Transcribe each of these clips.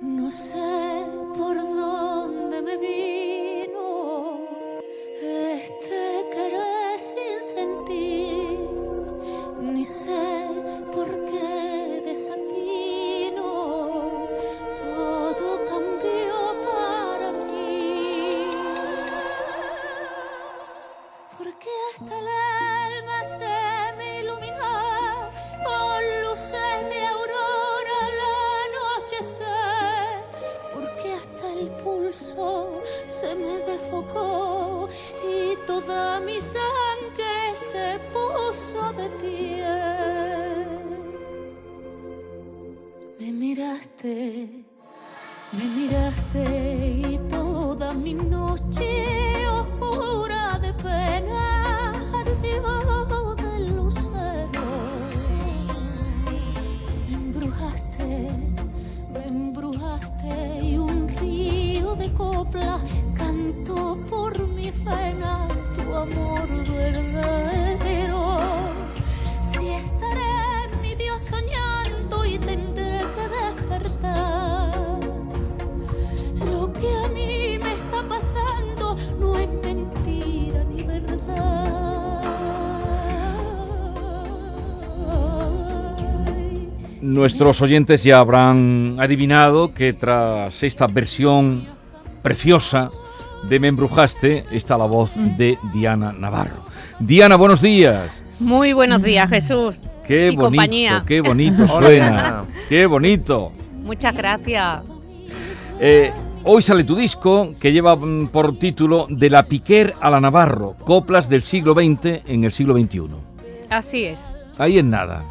No sé por dónde toda mi sangre se puso de pie. Me miraste, me miraste y toda mi noche oscura de pena ardió de luceros. Me embrujaste, me embrujaste y un río de copla Nuestros oyentes ya habrán adivinado que tras esta versión preciosa de Me embrujaste está la voz de Diana Navarro. Diana, buenos días. Muy buenos días, Jesús. Qué y bonito, compañía. qué bonito suena. Qué bonito. Muchas gracias. Eh, hoy sale tu disco que lleva mm, por título De la Piquer a la Navarro, coplas del siglo XX en el siglo XXI. Así es. Ahí en nada.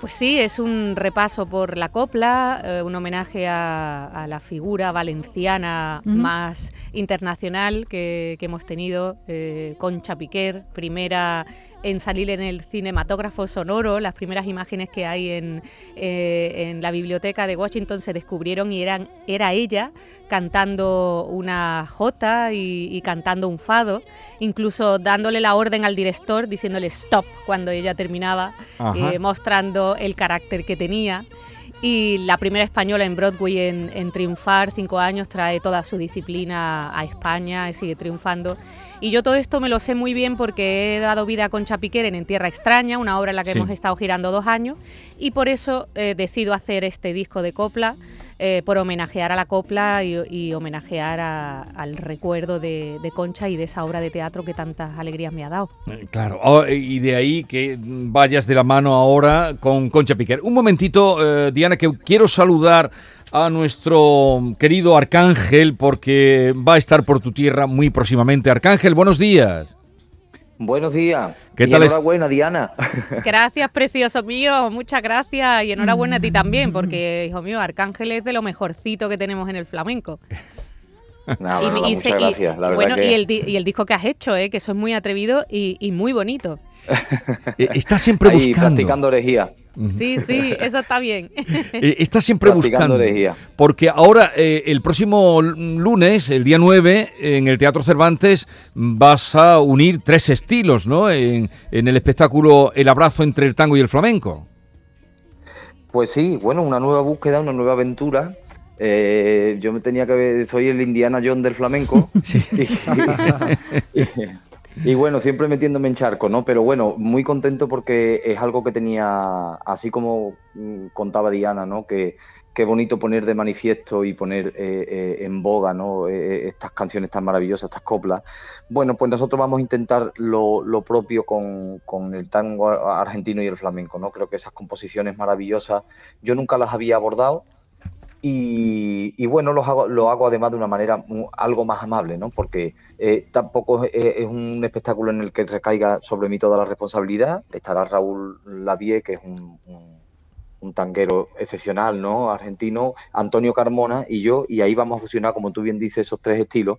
Pues sí, es un repaso por la copla, eh, un homenaje a, a la figura valenciana más internacional que, que hemos tenido, eh, Concha Piquer, primera en salir en el cinematógrafo sonoro, las primeras imágenes que hay en, eh, en la biblioteca de Washington se descubrieron y eran, era ella cantando una jota y, y cantando un fado, incluso dándole la orden al director, diciéndole stop cuando ella terminaba, eh, mostrando el carácter que tenía. Y la primera española en Broadway en, en triunfar, cinco años, trae toda su disciplina a España y sigue triunfando. Y yo todo esto me lo sé muy bien porque he dado vida a Concha en En Tierra Extraña, una obra en la que Sí. hemos estado girando dos años, y por eso eh, decido hacer este disco de copla, eh, por homenajear a la copla y, homenajear a- al recuerdo de, Concha y de esa obra de teatro que tantas alegrías me ha dado. Eh, Claro, oh, y de ahí que vayas de la mano ahora con Concha Piquer. Un momentito, eh, Diana, que quiero saludar a nuestro querido Arcángel porque va a estar por tu tierra muy próximamente. Arcángel, buenos días. Buenos días. ¿Qué Y tal es- Enhorabuena, Diana. Gracias, precioso mío, muchas gracias y enhorabuena a ti también, porque, hijo mío, Arcángel es de lo mejorcito que tenemos en el flamenco. Nada, Y- nada, y muchas se- y- gracias. La verdad bueno, que y, el, y el disco que has hecho, ¿eh? que eso es muy atrevido y, y muy bonito. Está siempre ahí buscando. practicando herejía. Sí, sí, eso está bien. Eh, está siempre Practicando buscando. herejía. Porque ahora, eh, el próximo lunes, el día 9, en el Teatro Cervantes, vas a unir tres estilos, ¿no? En, en el espectáculo El abrazo entre el tango y el flamenco. Pues sí, bueno, una nueva búsqueda, una nueva aventura. Eh, yo me tenía que ver, soy el Indiana John del flamenco. y, y- y bueno, siempre metiéndome en charco, ¿no? Pero bueno, muy contento porque es algo que tenía, así como mm, contaba Diana, ¿no? Que qué bonito poner de manifiesto y poner eh, eh, en boga, ¿no? Eh, estas canciones tan maravillosas, estas coplas. Bueno, pues nosotros vamos a intentar lo, lo propio con, con el tango argentino y el flamenco, ¿no? Creo que esas composiciones maravillosas yo nunca las había abordado y, bueno, los hago, lo hago además de una manera algo más amable, ¿no? Porque eh, tampoco es, un espectáculo en el que recaiga sobre mí toda la responsabilidad. Estará Raúl Lavie, que es un, un- tanguero excepcional, ¿no? Argentino, Antonio Carmona y yo, y ahí vamos a fusionar, como tú bien dices, esos tres estilos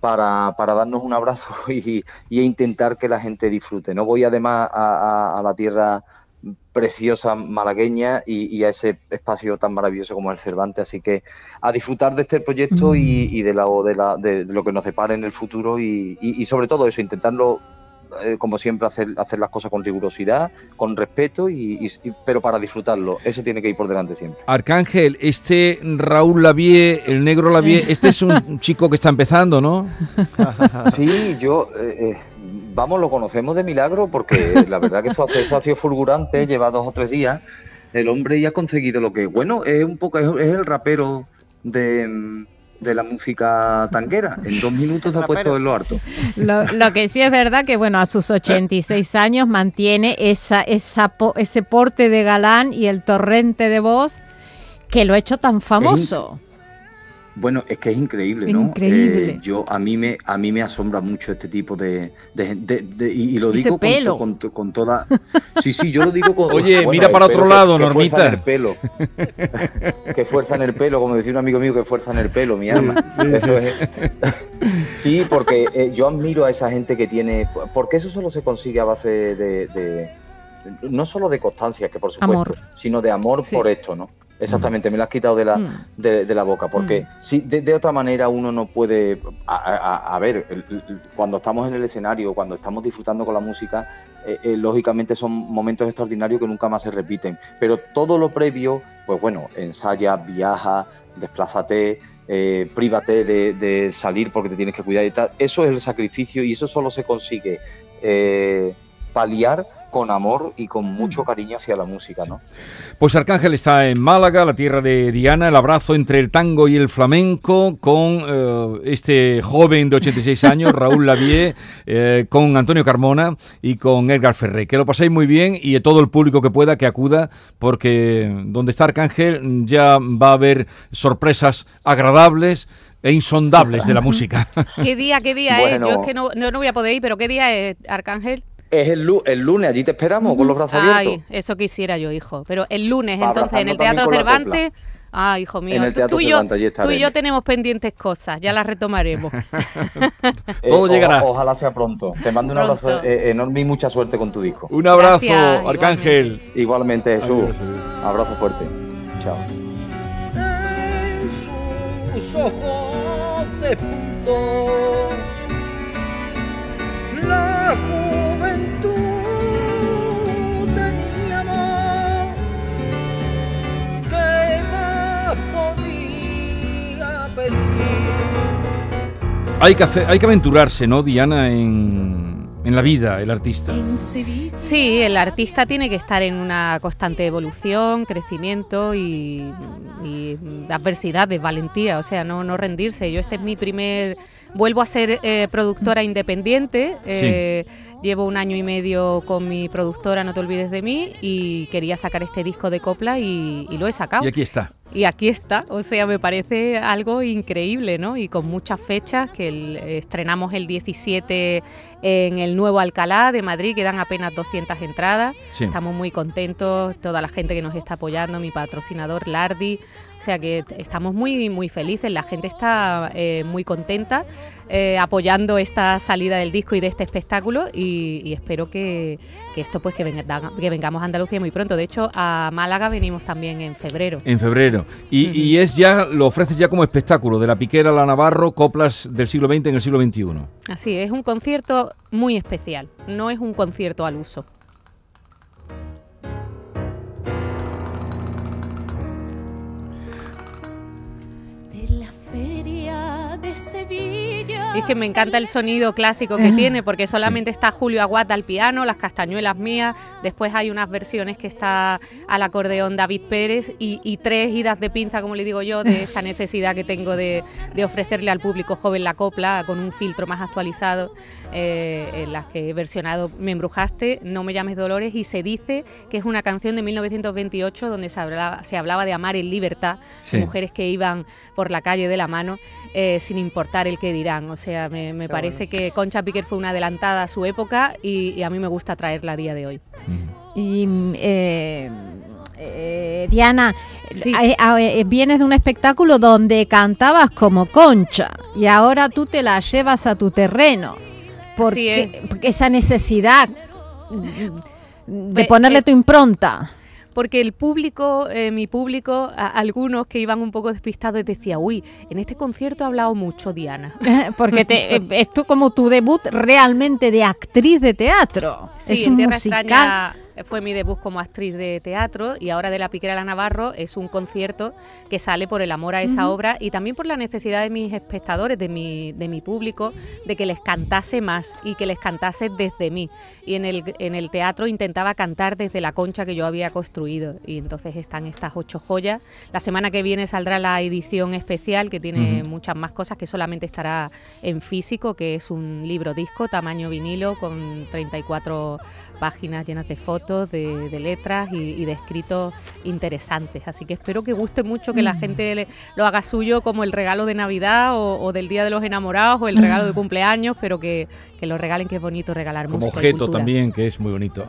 para, para darnos un abrazo y, y intentar que la gente disfrute. No voy además a la tierra preciosa malagueña y, y a ese espacio tan maravilloso como el Cervantes, así que a disfrutar de este proyecto y, y de, la, de, la- de- de lo que nos depara en el futuro y, y- y sobre todo eso, intentarlo eh, como siempre, hacer, hacer las cosas con rigurosidad, con respeto, y, pero para disfrutarlo. Eso tiene que ir por delante siempre. Arcángel, este Raúl Lavie, el negro Lavie, este es un chico que está empezando, ¿no? sí, yo... Eh, vamos, lo conocemos de milagro porque la verdad que su acceso ha sido fulgurante, lleva dos o tres días. El hombre ya ha conseguido lo que, bueno, es un poco, es el rapero de, de la música tanquera. En dos minutos ha puesto en lo harto. Lo, que sí es verdad que, bueno, a sus 86 años mantiene esa, esa, ese porte de galán y el torrente de voz que lo ha hecho tan famoso. Bueno, es que es increíble, ¿no? Increíble. Eh, yo a mí me a mí me asombra mucho este tipo de, de, y, lo digo con, con, toda. Sí, sí, yo lo digo con. Oye, mira para otro lado, Normita. Que fuerza en el pelo. que fuerza en el pelo, como decía un amigo mío, que fuerza en el pelo, mi alma. Sí, porque eh, yo admiro a esa gente que tiene, porque eso solo se consigue a base de, no solo de constancia, que por supuesto, sino de amor por esto, ¿no? Exactamente, me lo has quitado de la, mm. de, la boca, porque mm. si de, otra manera uno no puede, a, ver, cuando estamos en el escenario, cuando estamos disfrutando con la música, eh, eh, lógicamente son momentos extraordinarios que nunca más se repiten, pero todo lo previo, pues bueno, ensaya, viaja, desplázate, eh, prívate de, salir porque te tienes que cuidar y tal, eso es el sacrificio y eso solo se consigue eh, paliar con amor y con mucho mm. cariño hacia la música, ¿no? Pues Arcángel está en Málaga, la tierra de Diana, el abrazo entre el tango y el flamenco con eh, este joven de 86 años, Raúl Lavie, eh, con Antonio Carmona y con Edgar Ferré. Que lo paséis muy bien y a todo el público que pueda que acuda, porque donde está Arcángel ya va a haber sorpresas agradables e insondables de la música. ¿Qué día, qué día es? Yo es que no, no, no voy a poder ir, pero ¿qué día es, Arcángel? Es el, el, lunes, allí te esperamos con los brazos abiertos. Ay, eso quisiera yo, hijo. Pero el lunes, entonces, en el Teatro Cervantes. Ah, hijo mío, tú, y yo, tú, y yo, tenemos pendientes cosas, ya las retomaremos. Todo llegará. ojalá sea pronto. Te mando un abrazo eh, enorme y mucha suerte con tu disco. Un abrazo, Arcángel. Igualmente, Jesús. Abrazo fuerte. Chao. de punto, la Hay que, hay que aventurarse, ¿no, Diana, en, la vida, el artista? Sí, el artista tiene que estar en una constante evolución, crecimiento y, y adversidades, valentía, o sea, no, no rendirse. Yo este es mi primer... Vuelvo a ser eh, productora independiente. Eh, Llevo un año y medio con mi productora No te olvides de mí y quería sacar este disco de copla y, lo he sacado. Y aquí está. Y aquí está, o sea, me parece algo increíble, ¿no? Y con muchas fechas, que estrenamos el 17 en el nuevo Alcalá de Madrid, quedan apenas 200 entradas. Estamos muy contentos, toda la gente que nos está apoyando, mi patrocinador Lardi, o sea que estamos muy, muy felices, la gente está eh, muy contenta eh, apoyando esta salida del disco y de este espectáculo y, espero que, esto pues que, que, vengamos a Andalucía muy pronto. De hecho, a Málaga venimos también en febrero. En febrero. Y, es ya, lo ofreces ya como espectáculo, de la piquera a la Navarro, coplas del siglo XX en el siglo XXI. Así, es un concierto muy especial, no es un concierto al uso. Es que me encanta el sonido clásico que tiene, porque solamente está Julio Aguata al piano, las castañuelas mías, después hay unas versiones que está al acordeón David Pérez y, tres idas de pinza, como le digo yo, de esta necesidad que tengo de, ofrecerle al público joven la copla con un filtro más actualizado, eh, en las que he versionado Me embrujaste, No me llames Dolores, y se dice que es una canción de 1928 donde se hablaba, se hablaba de amar en libertad, mujeres que iban por la calle de la mano eh, sin importar el que dirán. O sea, me, parece que Concha Piquer fue una adelantada a su época y, a mí me gusta traerla a día de hoy. Y eh, eh, Diana, vienes de un espectáculo donde cantabas como Concha y ahora tú te la llevas a tu terreno. Porque, esa necesidad de ponerle tu impronta. Porque el público, eh, mi público, algunos que iban un poco despistados decía, uy, en este concierto ha hablado mucho Diana. porque te, eh, es como tu debut realmente de actriz de teatro. Sí, es un musical fue mi debut como actriz de teatro y ahora de La Piquera la Navarro es un concierto que sale por el amor a esa obra y también por la necesidad de mis espectadores, de mi, de mi público, de que les cantase más y que les cantase desde mí. Y en el, en el teatro intentaba cantar desde la concha que yo había construido y entonces están estas ocho joyas. La semana que viene saldrá la edición especial que tiene muchas más cosas que solamente estará en físico, que es un libro disco tamaño vinilo con 34 páginas llenas de fotos, de, letras y, de escritos interesantes. Así que espero que guste mucho, que la mm. gente lo haga suyo como el regalo de Navidad o, del Día de los Enamorados o el regalo de cumpleaños, pero que, lo regalen, que es bonito regalar como objeto también, que es muy bonito.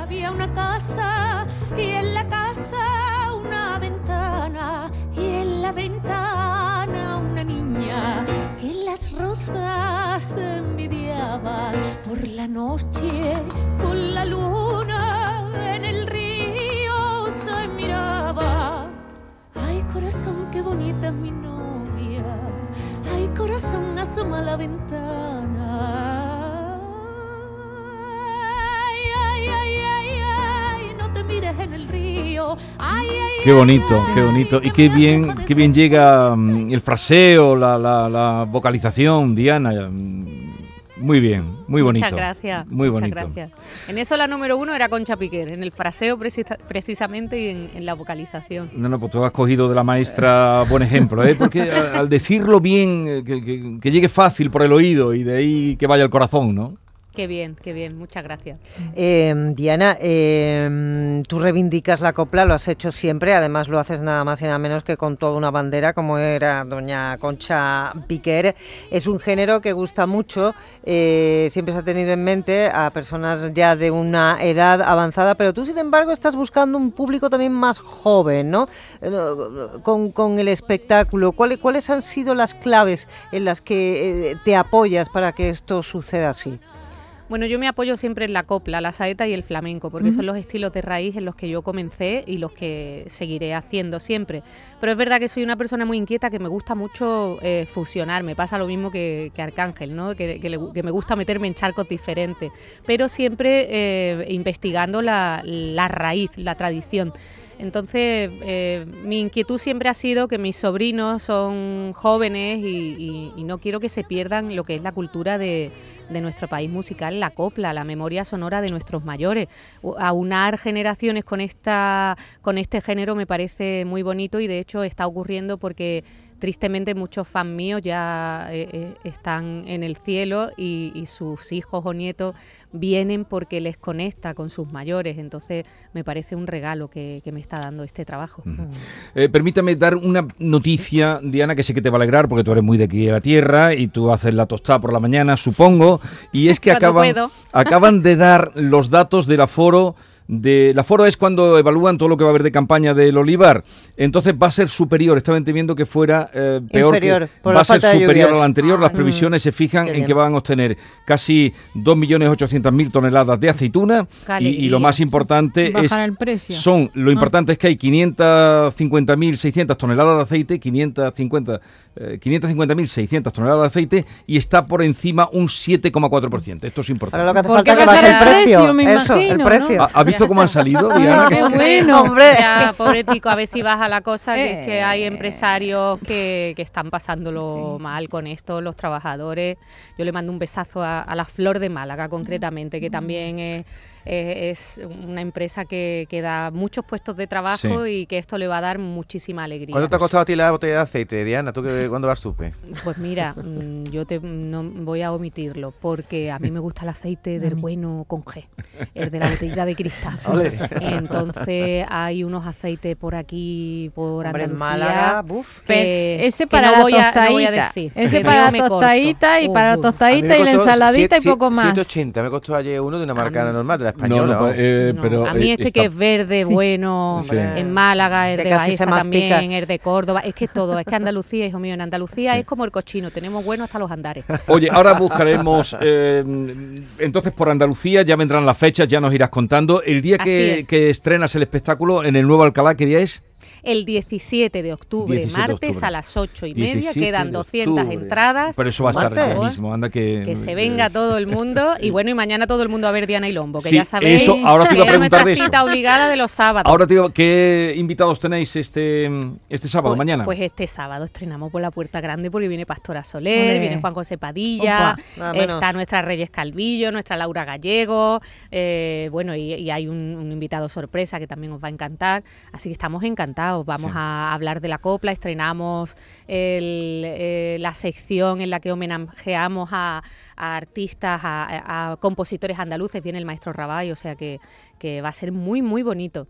Había una casa y en la casa una ventana y en la ventana rosas envidiaban por la noche con la luna en el río se miraba. Ay corazón, qué bonita es mi novia. Ay corazón, asoma la ventana. Qué bonito, qué bonito. Y qué bien, qué bien llega mm, el fraseo, la, la, la vocalización, Diana muy bien, muy bonito. Muchas gracias. Muy bonito. gracias. En eso la número uno era Concha Piquer, en el fraseo precisamente y en, la vocalización. No, no, pues tú has cogido de la maestra buen ejemplo, ¿eh? porque al decirlo bien, eh, que llegue fácil por el oído y de ahí que vaya al corazón, ¿no? Qué bien, qué bien, muchas gracias. Em, Diana, em, tú reivindicas la copla, lo has hecho siempre, además lo haces nada más y nada menos que con toda una bandera como era doña Concha Piquer. Es un género que gusta mucho, eh, siempre se ha tenido en mente a personas ya de una edad avanzada, pero tú sin embargo estás buscando un público también más joven, ¿no? Eh, con, el espectáculo. ¿Cuáles, ¿Cuáles han sido las claves en las que eh, te apoyas para que esto suceda así? Bueno, yo me apoyo siempre en la copla, la saeta y el flamenco, porque son los estilos de raíz en los que yo comencé y los que seguiré haciendo siempre. Pero es verdad que soy una persona muy inquieta que me gusta mucho eh, fusionar, me pasa lo mismo que, Arcángel, ¿no? Que, me gusta meterme en charcos diferentes, pero siempre eh, investigando la raíz, la tradición. Entonces, eh, mi inquietud siempre ha sido que mis sobrinos son jóvenes y, no quiero que se pierdan lo que es la cultura de, nuestro país musical, la copla, la memoria sonora de nuestros mayores. Aunar generaciones con, esta, con este género me parece muy bonito y de hecho está ocurriendo porque tristemente muchos fans míos ya eh, eh, están en el cielo y, sus hijos o nietos vienen porque les conecta con sus mayores. Entonces me parece un regalo que, me está dando este trabajo. Eh, permítame dar una noticia, Diana, que sé que te va a alegrar porque tú eres muy de aquí a la tierra y tú haces la tostada por la mañana, supongo. Y es que acaban, acaban de dar los datos del aforo de la foro es cuando evalúan todo lo que va a haber de campaña del olivar. Entonces va a ser superior, estaba entendiendo que fuera eh, peor, va a ser superior al anterior. Las previsiones se fijan en que van a obtener casi 2.800.000 toneladas de aceituna y, lo más importante es son lo ah. importante es que hay 550.600 toneladas de aceite, 550 550.600 eh, toneladas de aceite y está por encima un 7,4%. Esto es importante. lo que hace falta que baje el precio, Eso, el precio. ¿Ha, visto cómo han salido, Diana? Qué bueno, hombre. Ya, pobre tico, a ver si baja la cosa, que es que hay eh. empresarios que, que, están pasándolo mal con esto, los trabajadores. Yo le mando un besazo a, a la Flor de Málaga, concretamente, que también es eh, es una empresa que, que, da muchos puestos de trabajo y que esto le va a dar muchísima alegría. ¿Cuánto te ha costado a ti la botella de aceite, Diana? ¿Tú que, cuándo vas supe? Pues mira, mm, yo te, no voy a omitirlo porque a mí me gusta el aceite del bueno con G, el de la botella de cristal. Entonces hay unos aceites por aquí, por Hombre, Andalucía, Málaga, ese para la tostadita, ese para la tostadita y para la tostadita y la ensaladita y poco más. 180 me costó ayer uno de una marca normal, de española. No, no, eh, No, pero, a mí eh, este está- que es verde, Sí. bueno, Sí. en Málaga, el de Baeza también, el de Córdoba, es que todo, es que Andalucía, hijo mío, en Andalucía Sí. es como el cochino, tenemos bueno hasta los andares. Oye, ahora buscaremos, eh, entonces por Andalucía ya vendrán las fechas, ya nos irás contando. El día que, es. que estrenas el espectáculo en el Nuevo Alcalá, ¿qué día es? El 17 de octubre, 17 de martes octubre. a las 8 y media, 17 quedan de 200 octubre. entradas. Pero eso va a estar ya mismo, anda que... Que se venga es- todo el mundo y bueno, y mañana todo el mundo a ver Diana y Lombo, que Sí, ya sabéis eso, ahora te que iba a es preguntar nuestra de eso. cita obligada de los sábados. Ahora te digo, ¿qué invitados tenéis este, este sábado, Pues- mañana? Pues este sábado estrenamos por la Puerta Grande porque viene Pastora Soler, Ole. viene Juan José Padilla, Opa, menos. está nuestra Reyes Calvillo, nuestra Laura Gallego, eh, bueno, y, y hay un, un invitado sorpresa que también os va a encantar, así que estamos encantados. Vamos Sí. a hablar de la copla, estrenamos el, eh, la sección en la que homenajeamos a, a artistas, a, a compositores andaluces, viene el maestro Rabay, o sea que, que va a ser muy, muy bonito.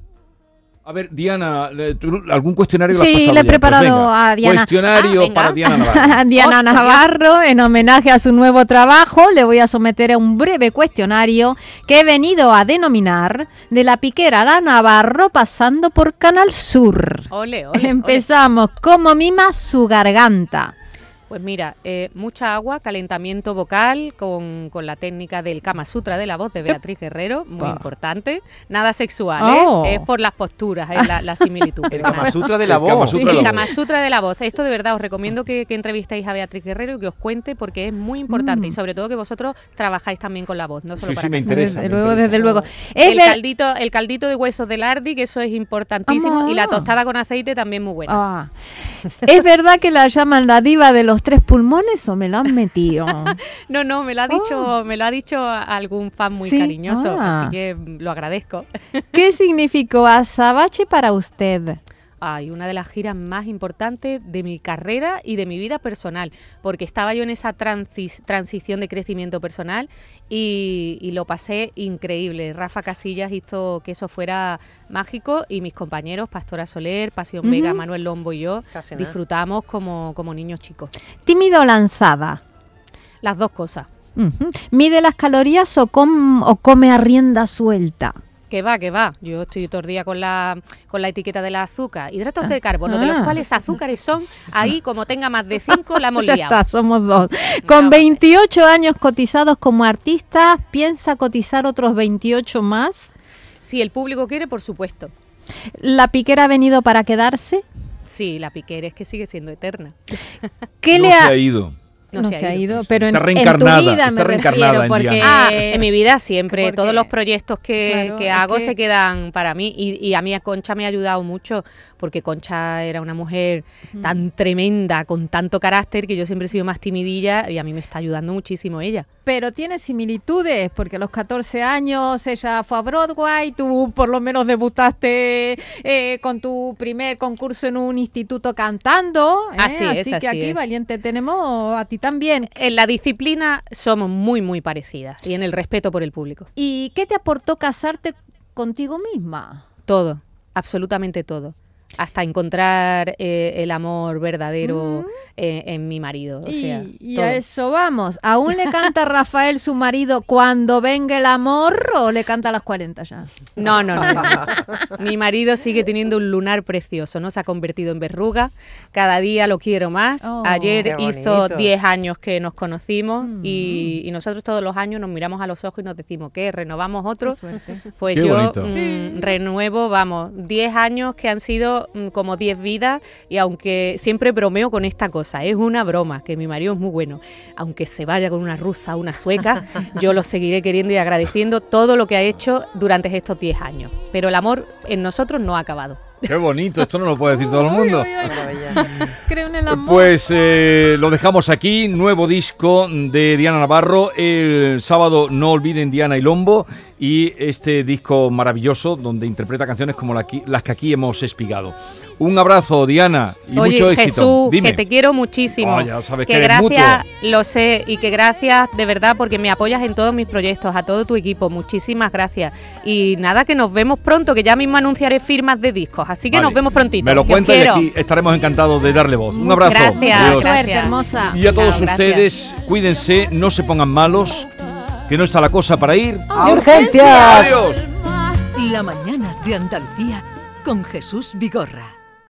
A ver, Diana, eh, ¿tú ¿algún cuestionario Sí, le he? Pues preparado venga, a Diana. Cuestionario Ah, para Diana Navarro. Diana Oh, Navarro, en homenaje a su nuevo trabajo, le voy a someter a un breve cuestionario que he venido a denominar de la piquera a la Navarro pasando por Canal Sur. Ole, ole, ole. Empezamos. ¿Cómo mima su garganta? Pues mira, eh, mucha agua, calentamiento vocal con, con la técnica del Kama Sutra de la voz de Beatriz Guerrero, muy Pa. importante. Nada sexual, ¿eh? Oh. es por las posturas, es la, la similitud. El Kama Sutra de la El Kama voz. Sutra El Kama. Sutra de la voz. Esto de verdad os recomiendo que, que entrevistéis a Beatriz Guerrero y que os cuente porque es muy importante Mm. y sobre todo que vosotros trabajáis también con la voz, no solo Sí, para sí, me interesa. Desde me luego, interesa. desde luego. El caldito, el caldito de huesos del ardi, que eso es importantísimo, y la Ah. tostada con aceite también muy buena. Ah. ¿Es verdad que la llaman la diva de los tres pulmones o me lo han metido? No, no, me lo ha dicho, me lo ha dicho algún fan muy Sí, cariñoso, ah. así que mm, lo agradezco. ¿Qué significó Azabache para usted? Ay, una de las giras más importantes de mi carrera y de mi vida personal, porque estaba yo en esa transi- transición de crecimiento personal y, y lo pasé increíble. Rafa Casillas hizo que eso fuera mágico y mis compañeros, Pastora Soler, Pasión Vega, Ujú. Manuel Lombo y yo, Casi disfrutamos como, como niños chicos. ¿Tímido o lanzada? Las dos cosas. ¿Mide las calorías o, com- o come a rienda suelta? Que va, que va. Yo estoy todo el día con la, con la etiqueta de la azúcar. Hidratos de carbono, de los ah. cuales azúcares son, ahí como tenga más de cinco, la hemos ya liado. está, somos dos. Con vale. 28 años cotizados como artista, ¿piensa cotizar otros 28 más? Si el público quiere, por supuesto. ¿La piquera ha venido para quedarse? Sí, la piquera es que sigue siendo eterna. ¿Qué no le se ha ido. No se ha ido, pero en, Está en tu reencarnada, vida está me reencarnada refiero, en porque Diana. Ah, en mi vida siempre, porque- todos los proyectos que, Claro, que hago que- se quedan para mí y, y a mí a Concha me ha ayudado mucho porque Concha era una mujer tan tremenda, con tanto carácter que yo siempre he sido más timidilla y a mí me está ayudando muchísimo ella. Pero tiene similitudes, porque a los 14 años ella fue a Broadway, tú por lo menos debutaste eh, con tu primer concurso en un instituto cantando. ¿eh? Así es, que así aquí, es. valiente, tenemos a ti también. En la disciplina somos muy, muy parecidas y en el respeto por el público. ¿Y qué te aportó casarte contigo misma? Todo, absolutamente todo. Hasta encontrar eh, el amor verdadero eh, en mi marido. O y sea, y a eso vamos. ¿Aún le canta Rafael su marido cuando venga el amor o le canta a las 40 ya? No, no, no, no. Mi marido sigue teniendo un lunar precioso, ¿no? Se ha convertido en verruga. Cada día lo quiero más. Oh, Ayer hizo bonito. 10 años que nos conocimos Mm. y, y nosotros todos los años nos miramos a los ojos y nos decimos, ¿qué? ¿Renovamos otro? Pues Qué yo mm, renuevo, vamos, 10 años que han sido mm, como 10 vidas y aunque siempre bromeo con esta cosa, es una broma, que mi marido es muy bueno, aunque se vaya con una rusa o una sueca, yo lo seguiré queriendo y agradeciendo todo lo que ha hecho durante estos 10 años. Pero el amor en nosotros no ha acabado. Qué bonito, esto no lo puede decir todo el mundo. Ay, ay, ay, Maravilla. creo en el amor. Pues eh, lo dejamos aquí, nuevo disco de Diana Navarro, el sábado no olviden Diana y Lombo y este disco maravilloso donde interpreta canciones como la las que aquí hemos espigado. Un abrazo Diana y Oye, mucho éxito. Jesús, Dime. que te quiero muchísimo. Oh, ya sabes que que eres gracias, lo sé, y que gracias de verdad porque me apoyas en todos mis proyectos, a todo tu equipo. Muchísimas gracias. Y nada, que nos vemos pronto, que ya mismo anunciaré firmas de discos. Así que Vale. nos vemos prontito. Me lo que os cuenta y aquí estaremos encantados de darle voz. Un abrazo. Gracias, Adiós. Suerte, hermosa. Y a todos ustedes, cuídense, no se pongan malos, que no está la cosa para ir. ¡A urgencias! ¡Adiós! La mañana de Andalucía con Jesús Vigorra.